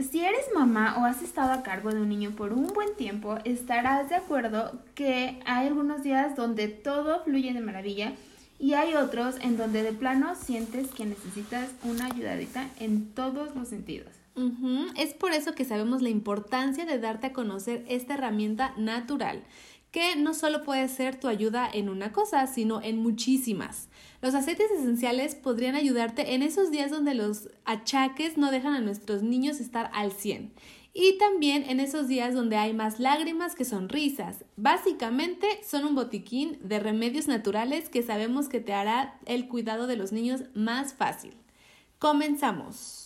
Si eres mamá o has estado a cargo de un niño por un buen tiempo, estarás de acuerdo que hay algunos días donde todo fluye de maravilla y hay otros en donde de plano sientes que necesitas una ayudadita en todos los sentidos. Es por eso que sabemos la importancia de darte a conocer esta herramienta natural, que no solo puede ser tu ayuda en una cosa, sino en muchísimas. Los aceites esenciales podrían ayudarte en esos días donde los achaques no dejan a nuestros niños estar al 100 y también en esos días donde hay más lágrimas que sonrisas. Básicamente son un botiquín de remedios naturales que sabemos que te hará el cuidado de los niños más fácil. Comenzamos.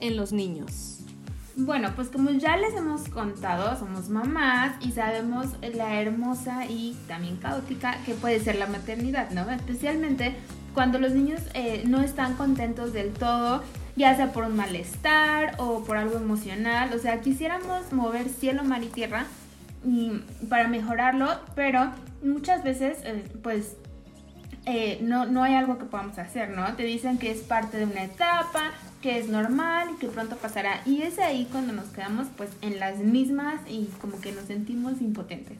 en los niños? Bueno, pues como ya les hemos contado, somos mamás y sabemos la hermosa y también caótica que puede ser la maternidad, ¿no? Especialmente cuando los niños eh, no están contentos del todo, ya sea por un malestar o por algo emocional. O sea, quisiéramos mover cielo, mar y tierra y, para mejorarlo, pero muchas veces, eh, pues eh, no, no hay algo que podamos hacer, ¿no? Te dicen que es parte de una etapa, que es normal y que pronto pasará. Y es ahí cuando nos quedamos pues en las mismas y como que nos sentimos impotentes.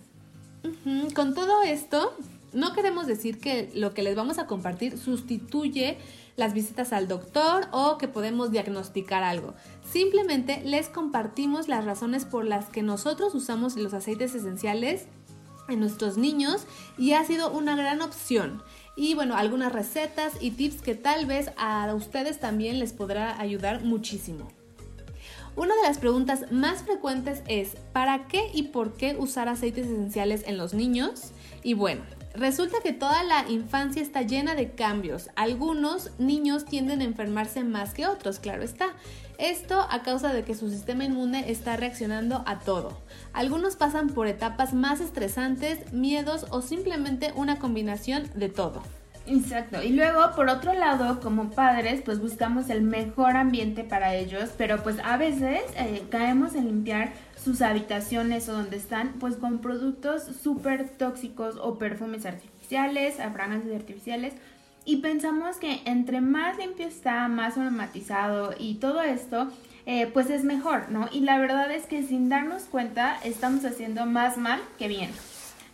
Con todo esto, no queremos decir que lo que les vamos a compartir sustituye las visitas al doctor o que podemos diagnosticar algo. Simplemente les compartimos las razones por las que nosotros usamos los aceites esenciales en nuestros niños y ha sido una gran opción y bueno, algunas recetas y tips que tal vez a ustedes también les podrá ayudar muchísimo. Una de las preguntas más frecuentes es ¿para qué y por qué usar aceites esenciales en los niños? Y bueno, resulta que toda la infancia está llena de cambios. Algunos niños tienden a enfermarse más que otros, claro está. Esto a causa de que su sistema inmune está reaccionando a todo. Algunos pasan por etapas más estresantes, miedos o simplemente una combinación de todo. Exacto. Y luego, por otro lado, como padres, pues buscamos el mejor ambiente para ellos, pero pues a veces eh, caemos en limpiar sus habitaciones o donde están, pues con productos súper tóxicos o perfumes artificiales, fragancias artificiales y pensamos que entre más limpio está, más aromatizado y todo esto, eh, pues es mejor, ¿no? Y la verdad es que sin darnos cuenta estamos haciendo más mal que bien.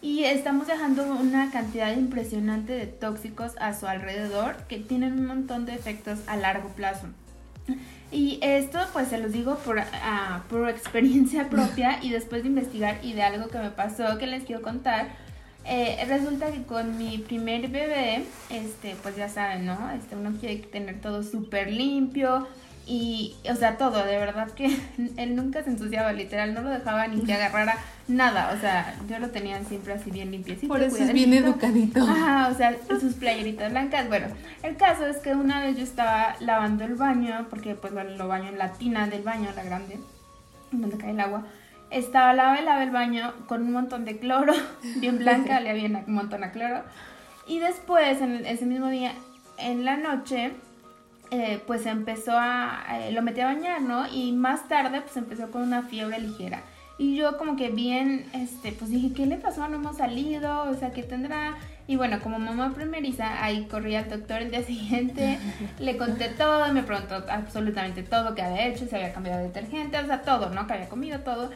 Y estamos dejando una cantidad impresionante de tóxicos a su alrededor que tienen un montón de efectos a largo plazo. Y esto pues se los digo por, ah, por experiencia propia y después de investigar y de algo que me pasó que les quiero contar eh, resulta que con mi primer bebé, este, pues ya saben, ¿no? Este, uno quiere tener todo súper limpio y, o sea, todo, de verdad que él nunca se ensuciaba, literal, no lo dejaba ni que agarrara nada, o sea, yo lo tenía siempre así bien limpiecito. Por eso es bien educadito. Ajá, o sea, sus playeritas blancas. Bueno, el caso es que una vez yo estaba lavando el baño, porque pues lo, lo baño en la tina del baño, la grande, donde cae el agua estaba lava y lava el baño con un montón de cloro, bien blanca, le había un montón de cloro. Y después, en ese mismo día, en la noche, eh, pues empezó a, eh, lo metí a bañar, ¿no? Y más tarde, pues empezó con una fiebre ligera. Y yo como que bien, este, pues dije, ¿qué le pasó? No hemos salido, o sea, ¿qué tendrá? Y bueno, como mamá primeriza, ahí corrí al doctor el día siguiente, le conté todo, me preguntó absolutamente todo que había hecho, si había cambiado de detergente, o sea, todo, ¿no? Que había comido todo.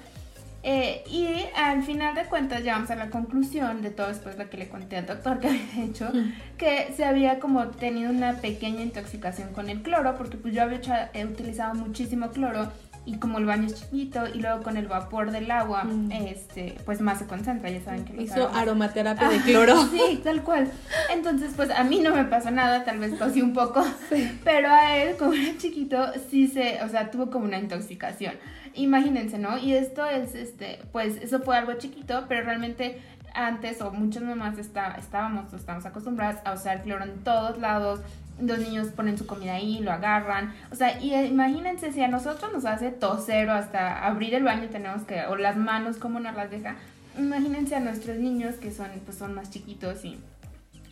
Eh, y al final de cuentas llegamos a la conclusión de todo después lo que le conté al doctor que había hecho, que se había como tenido una pequeña intoxicación con el cloro, porque pues yo había he utilizado muchísimo cloro y como el baño es chiquito y luego con el vapor del agua, Mm. este, pues más se concentra, ya saben que Hizo aromas- aromaterapia de Ah, cloro. Sí, tal cual. Entonces, pues a mí no me pasó nada, tal vez tosí un poco, pero a él, como era chiquito, sí se, o sea, tuvo como una intoxicación. Imagínense, ¿no? Y esto es, este, pues eso fue algo chiquito, pero realmente antes o muchas mamás está, estábamos o estamos acostumbradas a usar cloro en todos lados. Los niños ponen su comida ahí, lo agarran. O sea, y eh, imagínense si a nosotros nos hace toser o hasta abrir el baño tenemos que, o las manos, cómo nos las deja. Imagínense a nuestros niños que son, pues son más chiquitos y,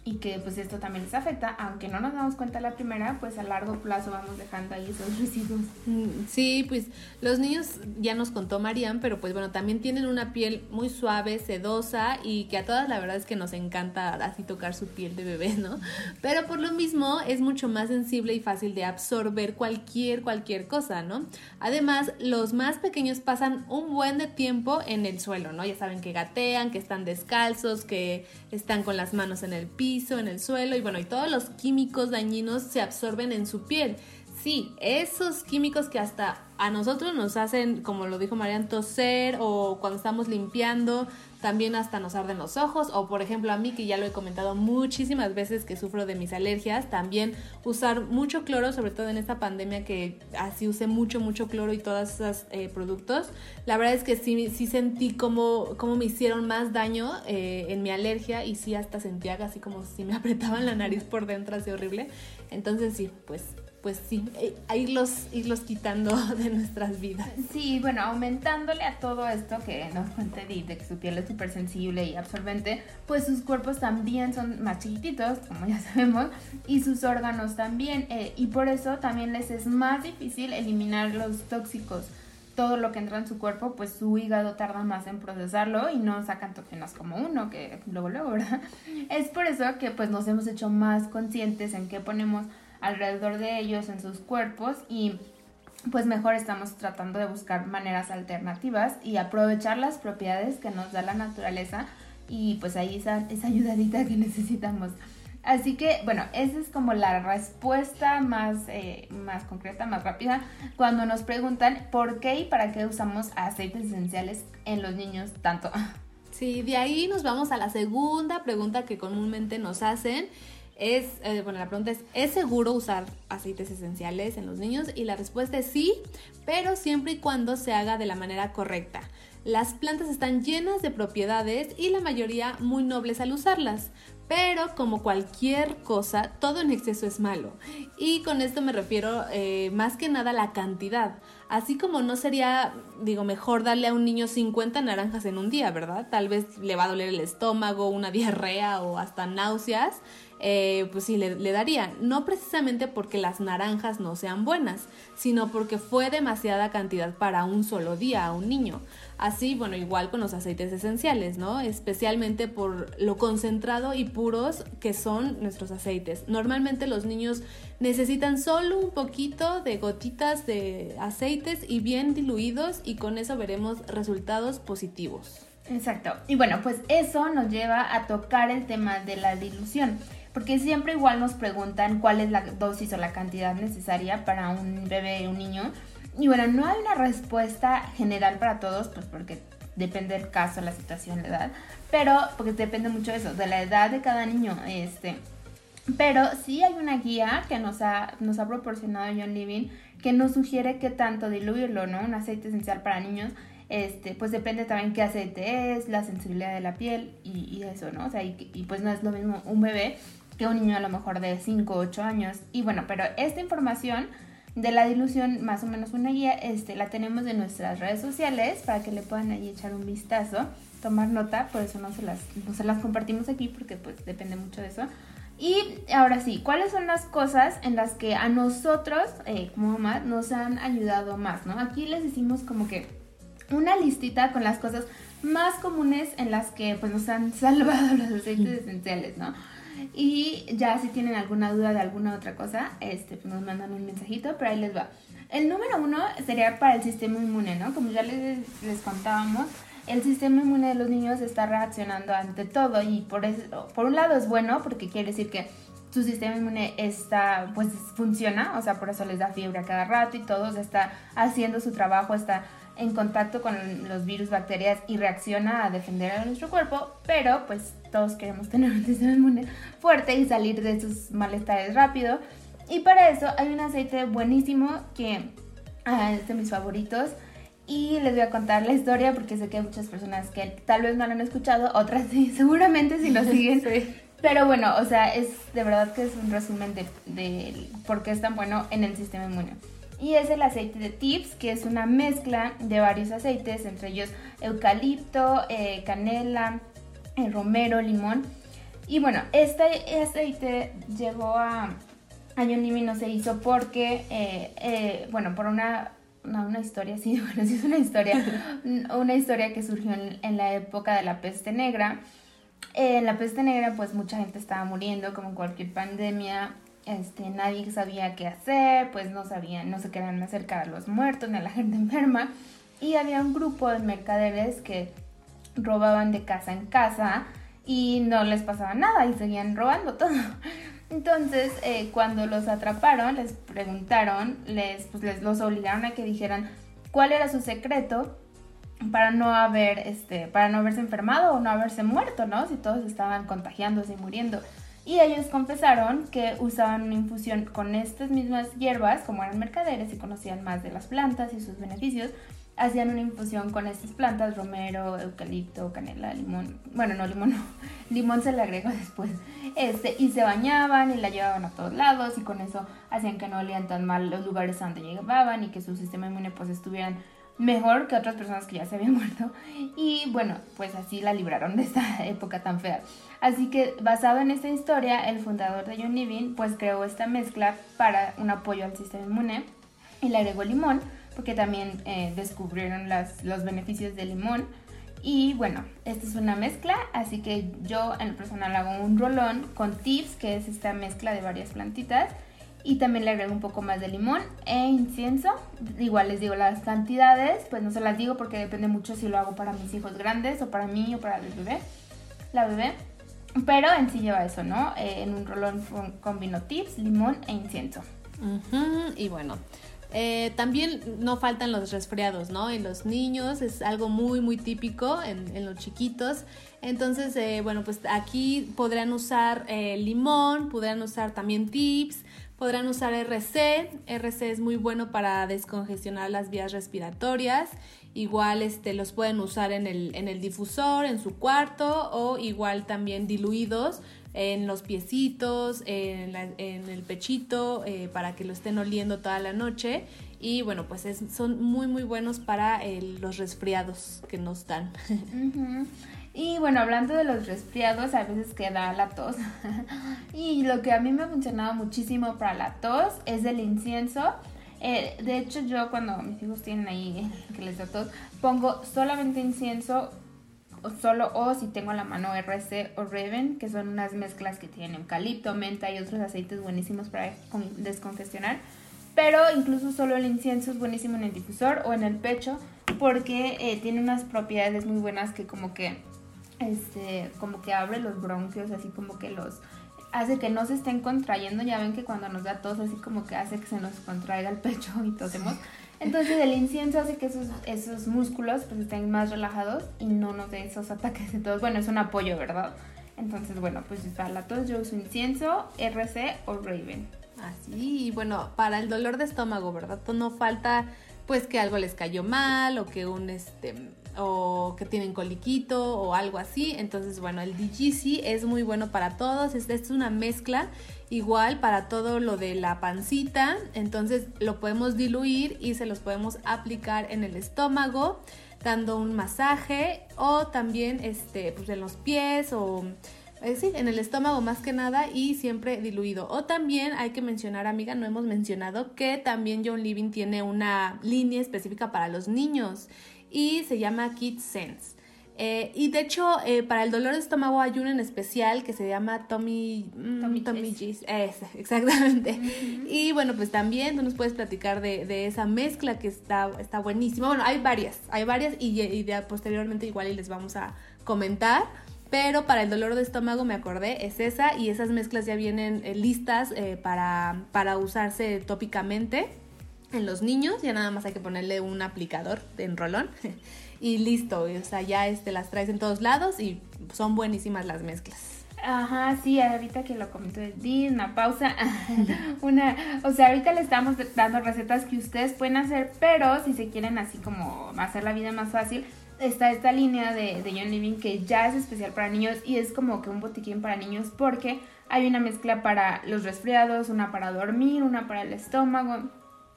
y que pues esto también les afecta, aunque no nos damos cuenta la primera, pues a largo plazo vamos dejando ahí esos residuos. Mm, Sí, pues los niños ya nos contó Marian, pero pues bueno, también tienen una piel muy suave, sedosa y que a todas la verdad es que nos encanta así tocar su piel de bebé, ¿no? Pero por lo mismo es mucho más sensible y fácil de absorber cualquier, cualquier cosa, ¿no? Además, los más pequeños pasan un buen de tiempo en el suelo, ¿no? Ya saben que gatean, que están descalzos, que están con las manos en el piso, en el suelo y bueno, y todos los químicos dañinos se absorben en su piel. Sí, esos químicos que hasta a nosotros nos hacen, como lo dijo Marian, toser o cuando estamos limpiando, también hasta nos arden los ojos o por ejemplo a mí que ya lo he comentado muchísimas veces que sufro de mis alergias, también usar mucho cloro, sobre todo en esta pandemia que así usé mucho, mucho cloro y todos esos eh, productos, la verdad es que sí, sí sentí como, como me hicieron más daño eh, en mi alergia y sí hasta sentía así como si me apretaban la nariz por dentro, así horrible. Entonces sí, pues pues sí, eh, a irlos, irlos quitando de nuestras vidas. Sí, bueno, aumentándole a todo esto que nos cuenta Edith, de que su piel es súper sensible y absorbente, pues sus cuerpos también son más chiquititos, como ya sabemos, y sus órganos también, eh, y por eso también les es más difícil eliminar los tóxicos. Todo lo que entra en su cuerpo, pues su hígado tarda más en procesarlo y no sacan toxinas como uno, que luego, luego, ¿verdad? Es por eso que pues nos hemos hecho más conscientes en qué ponemos alrededor de ellos, en sus cuerpos y pues mejor estamos tratando de buscar maneras alternativas y aprovechar las propiedades que nos da la naturaleza y pues ahí esa, esa ayudadita que necesitamos. Así que bueno, esa es como la respuesta más, eh, más concreta, más rápida cuando nos preguntan por qué y para qué usamos aceites esenciales en los niños tanto. Sí, de ahí nos vamos a la segunda pregunta que comúnmente nos hacen. Es, eh, bueno, la pregunta es, ¿es seguro usar aceites esenciales en los niños? Y la respuesta es sí, pero siempre y cuando se haga de la manera correcta. Las plantas están llenas de propiedades y la mayoría muy nobles al usarlas. Pero como cualquier cosa, todo en exceso es malo. Y con esto me refiero eh, más que nada a la cantidad. Así como no sería, digo, mejor darle a un niño 50 naranjas en un día, ¿verdad? Tal vez le va a doler el estómago, una diarrea o hasta náuseas. Eh, pues sí, le, le daría. No precisamente porque las naranjas no sean buenas, sino porque fue demasiada cantidad para un solo día a un niño. Así, bueno, igual con los aceites esenciales, ¿no? Especialmente por lo concentrado y puros que son nuestros aceites. Normalmente los niños necesitan solo un poquito de gotitas de y bien diluidos y con eso veremos resultados positivos. Exacto. Y bueno, pues eso nos lleva a tocar el tema de la dilución. Porque siempre igual nos preguntan cuál es la dosis o la cantidad necesaria para un bebé, un niño. Y bueno, no hay una respuesta general para todos, pues porque depende del caso, la situación, la edad. Pero, porque depende mucho de eso, de la edad de cada niño. Este. Pero sí hay una guía que nos ha, nos ha proporcionado John Living que nos sugiere qué tanto diluirlo, ¿no? Un aceite esencial para niños este, pues depende también qué aceite es, la sensibilidad de la piel y, eso, ¿no? O sea, y, y, pues no es lo mismo un bebé que un niño a lo mejor de 5 o 8 años. Y bueno, pero esta información de la dilución, más o menos una guía, este, la tenemos en nuestras redes sociales para que le puedan ahí echar un vistazo, tomar nota, por eso no se las, no se las compartimos aquí porque pues depende mucho de eso. Y ahora sí, ¿cuáles son las cosas en las que a nosotros, eh, como mamá, nos han ayudado más, ¿no? Aquí les decimos como que una listita con las cosas más comunes en las que pues nos han salvado los aceites esenciales, ¿no? Y ya si tienen alguna duda de alguna otra cosa, este, pues nos mandan un mensajito, pero ahí les va. El número uno sería para el sistema inmune, ¿no? Como ya les, les contábamos, el sistema inmune de los niños está reaccionando ante todo y por, eso, por un lado es bueno porque quiere decir que su sistema inmune está, pues funciona, o sea, por eso les da fiebre a cada rato y todo, está haciendo su trabajo, está en contacto con los virus, bacterias y reacciona a defender a nuestro cuerpo, pero pues todos queremos tener un sistema inmune fuerte y salir de esos malestares rápido. Y para eso hay un aceite buenísimo que ah, es de mis favoritos. Y les voy a contar la historia porque sé que hay muchas personas que tal vez no lo han escuchado, otras sí, seguramente si lo siguen. Pero bueno, o sea, es de verdad que es un resumen de, de por qué es tan bueno en el sistema inmune. Y es el aceite de Tips, que es una mezcla de varios aceites, entre ellos eucalipto, eh, canela, eh, romero, limón. Y bueno, este aceite llegó a, a no se hizo porque, eh, bueno, por una una historia, sí, bueno, sí es una historia, una historia que surgió en, en, la época de la peste negra en la peste negra, pues mucha gente estaba muriendo, como cualquier pandemia. Este, nadie sabía qué hacer, pues no sabían, no se querían acercar a los muertos ni a la gente enferma. Y había un grupo de mercaderes que robaban de casa en casa y no les pasaba nada y seguían robando todo. Entonces, eh, cuando los atraparon, les preguntaron, les, pues, les los obligaron a que dijeran cuál era su secreto para no haber, este, para no haberse enfermado o no haberse muerto, ¿no? Si todos estaban contagiándose y muriendo. Y ellos confesaron que usaban una infusión con estas mismas hierbas, como eran mercaderes y conocían más de las plantas y sus beneficios, hacían una infusión con estas plantas, romero, eucalipto, canela, limón, bueno, no limón, no, limón se le agregó después, este, y se bañaban y la llevaban a todos lados y con eso hacían que no olían tan mal los lugares donde llegaban y que su sistema inmune pues estuvieran mejor que otras personas que ya se habían muerto. Y bueno, pues así la libraron de esta época tan fea. Así que basado en esta historia, el fundador de John Living pues creó esta mezcla para un apoyo al sistema inmune y le agregó limón porque también eh, descubrieron las, los beneficios del limón. Y bueno, esta es una mezcla, así que yo en el personal hago un rolón con tips, que es esta mezcla de varias plantitas y también le agrego un poco más de limón e incienso. Igual les digo las cantidades, pues no se las digo porque depende mucho si lo hago para mis hijos grandes o para mí o para el bebé, la bebé. Pero en sí lleva eso, ¿no? Eh, en un rolón combino tips, limón e incienso. Y bueno, eh, también no faltan los resfriados, ¿no? En los niños es algo muy, muy típico en, en los chiquitos. Entonces, eh, bueno, pues aquí podrán usar limón, podrán usar también tips, Podrán usar RC. RC es muy bueno para descongestionar las vías respiratorias. Igual este, los pueden usar en el, en el difusor, en su cuarto o igual también diluidos en los piecitos, en, el pechito, eh, para que lo estén oliendo toda la noche. Y bueno, pues son muy muy buenos para los resfriados que nos dan. Y bueno, hablando de los resfriados, a veces queda la tos. y lo que a mí me ha funcionado muchísimo para la tos es el incienso. Eh, de hecho, yo cuando mis hijos tienen ahí que les da tos, pongo solamente incienso solo o si tengo a la mano RC o Raven, que son unas mezclas que tienen eucalipto, menta y otros aceites buenísimos para descongestionar. Pero incluso solo el incienso es buenísimo en el difusor o en el pecho porque eh, tiene unas propiedades muy buenas que como que este, como que abre los bronquios, así como que los hace que no se estén contrayendo. Ya ven que cuando nos da tos, así como que hace que se nos contraiga el pecho y tosemos. Entonces el incienso hace que esos, esos músculos pues estén más relajados y no nos dé esos ataques de tos. Bueno, es un apoyo, ¿verdad? Entonces, bueno, pues para la tos yo uso incienso, RC o Raven. Así, y bueno, para el dolor de estómago, ¿verdad? No falta pues que algo les cayó mal o que un este o que tienen coliquito o algo así. Entonces, bueno, el DGC es muy bueno para todos. Esta es una mezcla igual para todo lo de la pancita. Entonces, lo podemos diluir y se los podemos aplicar en el estómago dando un masaje o también este pues en los pies o eh, en el estómago más que nada y siempre diluido. O también hay que mencionar, amiga, no hemos mencionado que también John Living tiene una línea específica para los niños y se llama Kid Sense. Eh, y de hecho, eh, para el dolor de estómago hay uno en especial que se llama Tommy, mm, Tommy, G's. exactamente. Y bueno, pues también tú nos puedes platicar de, esa mezcla que está, está buenísima. Bueno, hay varias, hay varias y, y posteriormente igual y les vamos a comentar. Pero para el dolor de estómago me acordé, es esa y esas mezclas ya vienen eh, listas para, para usarse tópicamente en los niños. Ya nada más hay que ponerle un aplicador en rolón y listo. O sea, ya este, las traes en todos lados y son buenísimas las mezclas. Ajá, sí, ahorita que lo comentó, di una pausa. una, o sea, ahorita le estamos dando recetas que ustedes pueden hacer, pero si se quieren así como hacer la vida más fácil, está esta línea de, de John Living que ya es especial para niños y es como que un botiquín para niños porque hay una mezcla para los resfriados, una para dormir, una para el estómago,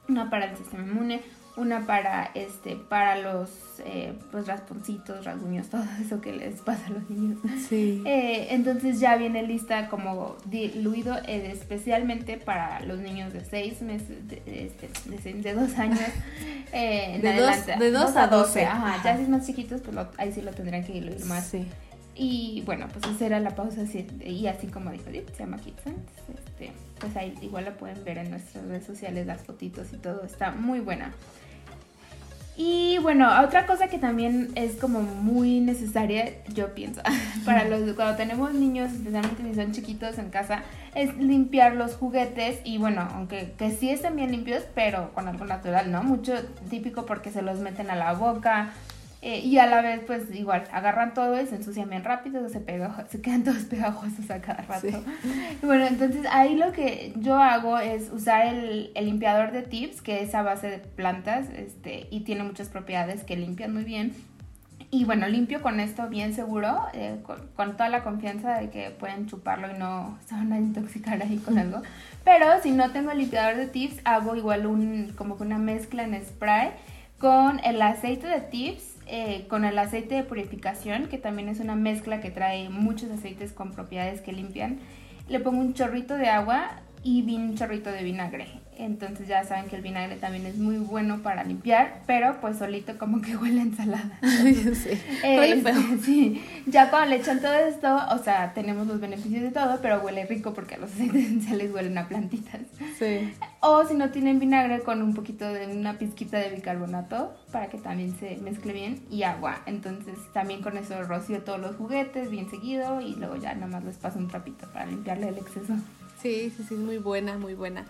una para el sistema inmune, una para este para los eh, pues rasponcitos, rasguños, todo eso que les pasa a los niños. Sí. Eh, entonces ya viene lista como diluido eh, especialmente para los niños de 6 meses, de, este, de, de, dos años. Eh, de, dos, de dos a 12. Ajá, ya si es más chiquitos, pues lo, ahí sí lo tendrían que diluir más. Sí. Y bueno, pues esa era la pausa. Y así como dijo Dip, se llama Kids Pues ahí igual la pueden ver en nuestras redes sociales, las fotitos y todo. Está muy buena. Y bueno, otra cosa que también es como muy necesaria, yo pienso, para los cuando tenemos niños, especialmente si son chiquitos en casa, es limpiar los juguetes y bueno, aunque que sí estén bien limpios, pero con algo natural, ¿no? Mucho típico porque se los meten a la boca, eh, y a la vez, pues igual, agarran todo y se ensucian bien rápido, se, pega, se quedan todos pegajosos a cada rato. Bueno, entonces ahí lo que yo hago es usar el, el, limpiador de tips, que es a base de plantas este, y tiene muchas propiedades que limpian muy bien. Y bueno, limpio con esto bien seguro, eh, con, con, toda la confianza de que pueden chuparlo y no se van a intoxicar ahí con algo. Pero si no tengo el limpiador de tips, hago igual un, como que una mezcla en spray con el aceite de tips eh, con el aceite de purificación, que también es una mezcla que trae muchos aceites con propiedades que limpian. Le pongo un chorrito de agua y un chorrito de vinagre. Entonces ya saben que el vinagre también es muy bueno para limpiar, pero pues solito como que huele a ensalada. sí. Eh, sí. Ya cuando le echan todo esto, o sea, tenemos los beneficios de todo, pero huele rico porque los aceites esenciales huelen a plantitas. Sí. O si no tienen vinagre con un poquito de una pizquita de bicarbonato para que también se mezcle bien y agua. Entonces también con eso rocío todos los juguetes bien seguido y luego ya nada más les paso un trapito para limpiarle el exceso. Sí, sí, sí, muy buena, muy buena.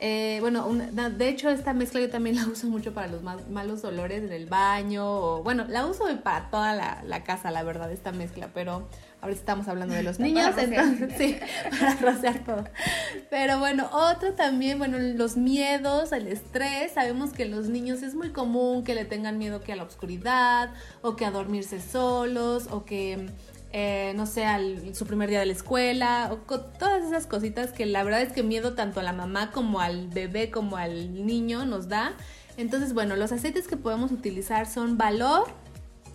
Eh, bueno, de hecho esta mezcla yo también la uso mucho para los malos olores en el baño, o, bueno, la uso para toda la, la, casa, la verdad, esta mezcla, pero ahorita estamos hablando de los niños, entonces sí, para rociar todo. Pero bueno, otro también, bueno, los miedos, el estrés, sabemos que en los niños es muy común que le tengan miedo que a la oscuridad, o que a dormirse solos, o que eh, no sé, al, su primer día de la escuela, o todas esas cositas que la verdad es que miedo tanto a la mamá como al bebé como al niño nos da. Entonces, bueno, los aceites que podemos utilizar son Valor,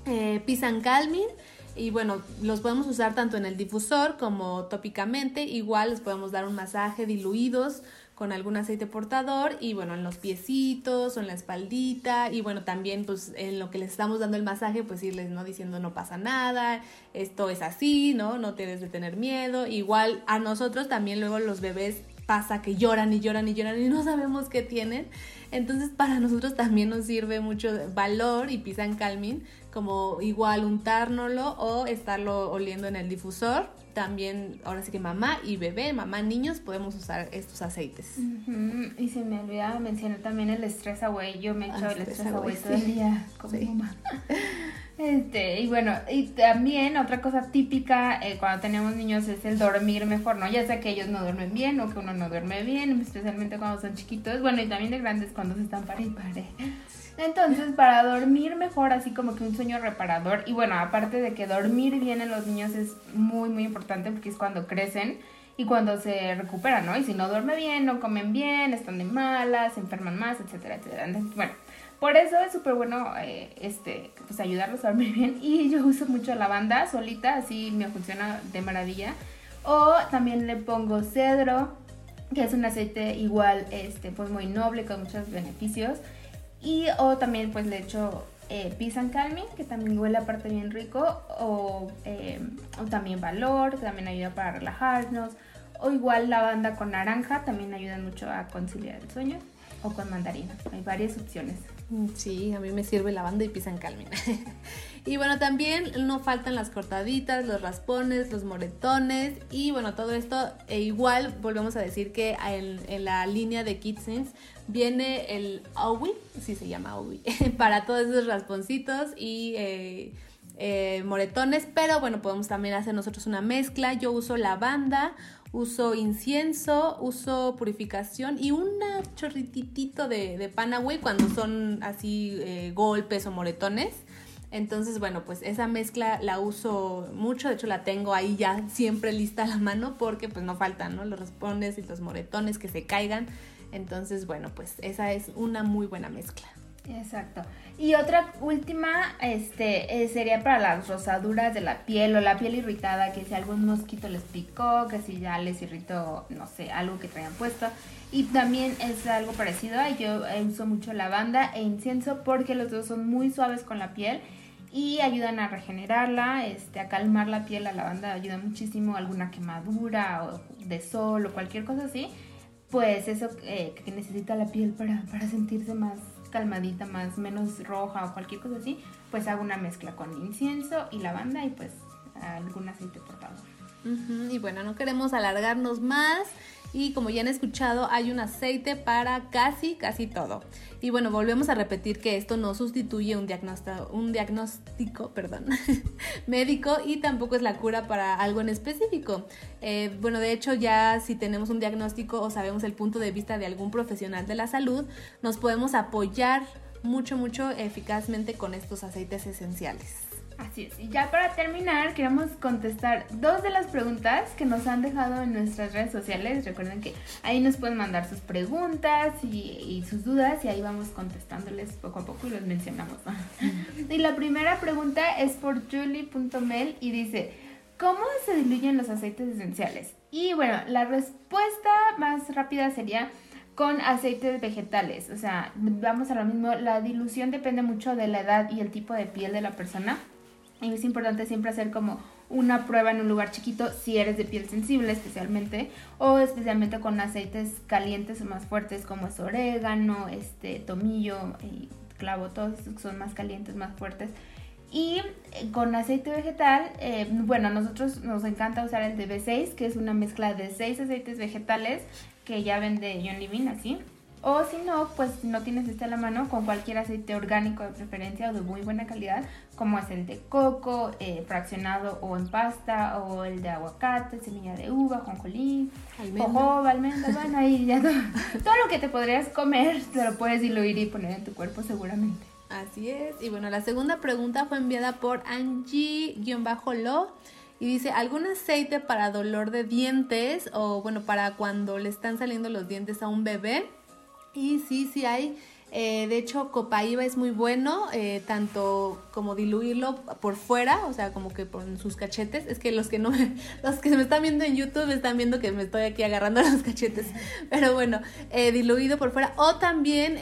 eh, Pisan Calming, y bueno, los podemos usar tanto en el difusor como tópicamente. Igual les podemos dar un masaje diluidos con algún aceite portador y bueno, en los piecitos en la espaldita y bueno, también pues en lo que les estamos dando el masaje, pues irles no diciendo no pasa nada, esto es así, ¿no? No tienes de tener miedo. Igual a nosotros también luego los bebés pasa que lloran y lloran y lloran y no sabemos qué tienen. Entonces para nosotros también nos sirve mucho valor y pisan calming como igual untárnoslo o estarlo oliendo en el difusor. También, ahora sí que mamá y bebé, mamá, niños, podemos usar estos aceites. Y se me olvidaba mencionar también el estrés away. Yo me echo el estrés away todo el día con mamá. Este, y bueno, y también otra cosa típica eh, cuando tenemos niños es el dormir mejor, ¿no? Ya sea que ellos no duermen bien o que uno no duerme bien, especialmente cuando son chiquitos, bueno, y también de grandes cuando se están para y pare. Entonces, para dormir mejor, así como que un sueño reparador, y bueno, aparte de que dormir bien en los niños es muy, muy importante porque es cuando crecen y cuando se recuperan, ¿no? Y si no duerme bien, no comen bien, están de malas, se enferman más, etcétera, etcétera. Bueno, por eso es súper bueno eh, este, pues ayudarlos a dormir bien. Y yo uso mucho lavanda solita, así me funciona de maravilla. O también le pongo cedro, que es un aceite igual, este, pues muy noble, con muchos beneficios. Y o también pues le echo eh, Peace and Calming, que también huele aparte bien rico, o, eh, o también Valor, que también ayuda para relajarnos, o igual lavanda con naranja, también ayuda mucho a conciliar el sueño, o con mandarina, hay varias opciones. Mm, sí, a mí me sirve lavanda y Peace and Calming. Y bueno, también no faltan las cortaditas, los raspones, los moretones y bueno, todo esto e igual volvemos a decir que en, la línea de KitSense viene el Aui, sí se llama Aui, para todos esos rasponcitos y eh, eh, moretones, pero bueno, podemos también hacer nosotros una mezcla. Yo uso lavanda, uso incienso, uso purificación y un chorrititito de, de Panaway cuando son así eh, golpes o moretones. Entonces, bueno, pues esa mezcla la uso mucho, de hecho la tengo ahí ya siempre lista a la mano porque pues no faltan, ¿no? Los respondes y los moretones que se caigan. Entonces, bueno, pues esa es una muy buena mezcla. Exacto. Y otra última este, eh, sería para las rosaduras de la piel o la piel irritada, que si algún mosquito les picó, que si ya les irritó, no sé, algo que traían puesto. Y también es algo parecido, yo uso mucho lavanda e incienso porque los dos son muy suaves con la piel y ayudan a regenerarla, este, a calmar la piel. La lavanda ayuda muchísimo, alguna quemadura o de sol o cualquier cosa así. Pues eso eh, que necesita la piel para, para sentirse más calmadita, más menos roja o cualquier cosa así, pues hago una mezcla con incienso y lavanda y pues algún aceite por favor. y bueno, no queremos alargarnos más y como ya han escuchado hay un aceite para casi, casi todo. Y bueno, volvemos a repetir que esto no sustituye un diagnóstico, un diagnóstico perdón, médico y tampoco es la cura para algo en específico. Eh, bueno, de hecho ya si tenemos un diagnóstico o sabemos el punto de vista de algún profesional de la salud, nos podemos apoyar mucho, mucho eficazmente con estos aceites esenciales. Así es. Y ya para terminar, queremos contestar dos de las preguntas que nos han dejado en nuestras redes sociales. Recuerden que ahí nos pueden mandar sus preguntas y, sus dudas y ahí vamos contestándoles poco a poco y los mencionamos. y la primera pregunta es por julie.mel y dice, ¿cómo se diluyen los aceites esenciales? Y bueno, la respuesta más rápida sería con aceites vegetales. O sea, vamos a lo mismo, la dilución depende mucho de la edad y el tipo de piel de la persona. Y es importante siempre hacer como una prueba en un lugar chiquito si eres de piel sensible especialmente o especialmente con aceites calientes o más fuertes como es orégano, este tomillo y clavo, todos estos son más calientes, más fuertes. Y eh, con aceite vegetal, eh, bueno, a nosotros nos encanta usar el de B6, que es una mezcla de seis aceites vegetales que ya vende John Living así. O si no, pues no tienes este a la mano con cualquier aceite orgánico de preferencia o de muy buena calidad, como es el de coco, eh, fraccionado o en pasta, o el de aguacate, semilla de uva, jonjolí, jojoba, almendras, bueno, ahí ya todo, todo lo que te podrías comer te lo puedes diluir y poner en tu cuerpo seguramente. Así es. Y bueno, la segunda pregunta fue enviada por Angie-Lo y dice, ¿algún aceite para dolor de dientes o bueno, para cuando le están saliendo los dientes a un bebé? Y sí, sí hay. Eh, de hecho, Copaiba es muy bueno, eh, tanto como diluirlo por fuera, o sea, como que por sus cachetes. Es que los que no me, los que me están viendo en YouTube están viendo que me estoy aquí agarrando los cachetes. Pero bueno, eh, diluido por fuera. O también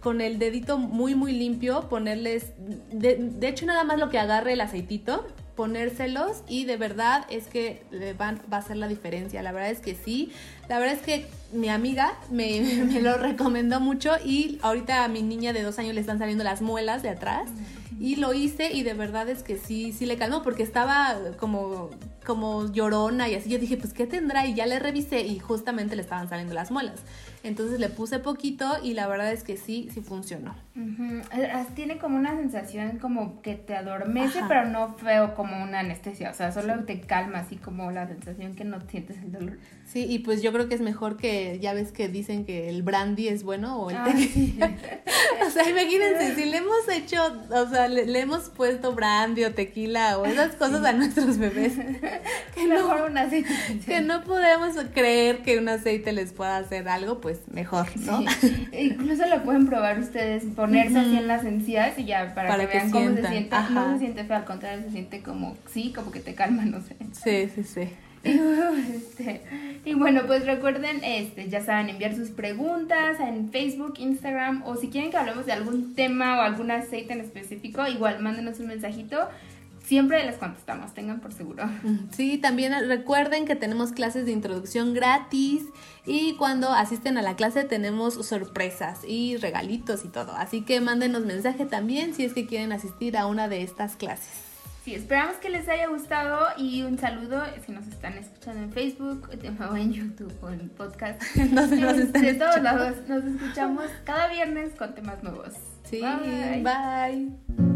con el dedito muy, muy limpio, ponerles, de, de hecho, nada más lo que agarre el aceitito ponérselos y de verdad es que van, va a ser la diferencia. La verdad es que sí. La verdad es que mi amiga me, me lo recomendó mucho y ahorita a mi niña de dos años le están saliendo las muelas de atrás. Y lo hice y de verdad es que sí, sí le calmó porque estaba como, como llorona y así. Yo dije, pues, ¿qué tendrá? Y ya le revisé y justamente le estaban saliendo las muelas. Entonces le puse poquito y la verdad es que sí, sí funcionó. Tiene como una sensación como que te adormece, pero no feo como una anestesia. O sea, solo te calma, así como la sensación que no sientes el dolor. Sí, y pues yo creo que es mejor que, ya ves que dicen que el brandy es bueno o el tequila. o sea, imagínense, si le hemos hecho, o sea, le, hemos puesto brandy o tequila o esas cosas a nuestros bebés. Que mejor un aceite. Que no podemos creer que un aceite les pueda hacer algo, pues mejor, ¿no? Incluso lo pueden probar ustedes, ponerse así en las encías y ya para, que, vean cómo se siente. No se siente feo, al contrario, se siente como, sí, como que te calma, no sé. Sí, sí, sí. Este, y bueno, pues recuerden, este, ya saben, enviar sus preguntas en Facebook, Instagram, o si quieren que hablemos de algún tema o algún aceite en específico, igual mándenos un mensajito siempre les contestamos, tengan por seguro. Sí, también recuerden que tenemos clases de introducción gratis y cuando asisten a la clase tenemos sorpresas y regalitos y todo. Así que mándenos mensaje también si es que quieren asistir a una de estas clases. Sí, esperamos que les haya gustado y un saludo si nos están escuchando en Facebook en YouTube o en podcast. no nos están de todos lados nos escuchamos cada viernes con temas nuevos. Sí, bye.